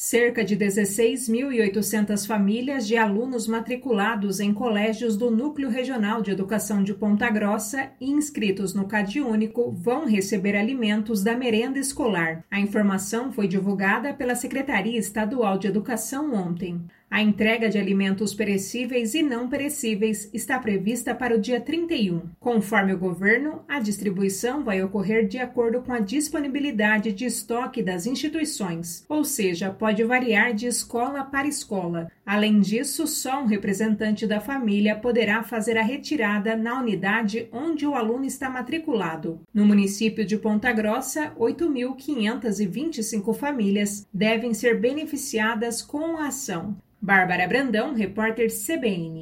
Cerca de 16.800 famílias de alunos matriculados em colégios do Núcleo Regional de Educação de Ponta Grossa e inscritos no CadÚnico vão receber alimentos da merenda escolar. A informação foi divulgada pela Secretaria Estadual de Educação ontem. A entrega de alimentos perecíveis e não perecíveis está prevista para o dia 31. Conforme o governo, a distribuição vai ocorrer de acordo com a disponibilidade de estoque das instituições, ou seja, pode variar de escola para escola. Além disso, só um representante da família poderá fazer a retirada na unidade onde o aluno está matriculado. No município de Ponta Grossa, 8.525 famílias devem ser beneficiadas com a ação. Bárbara Brandão, repórter CBN.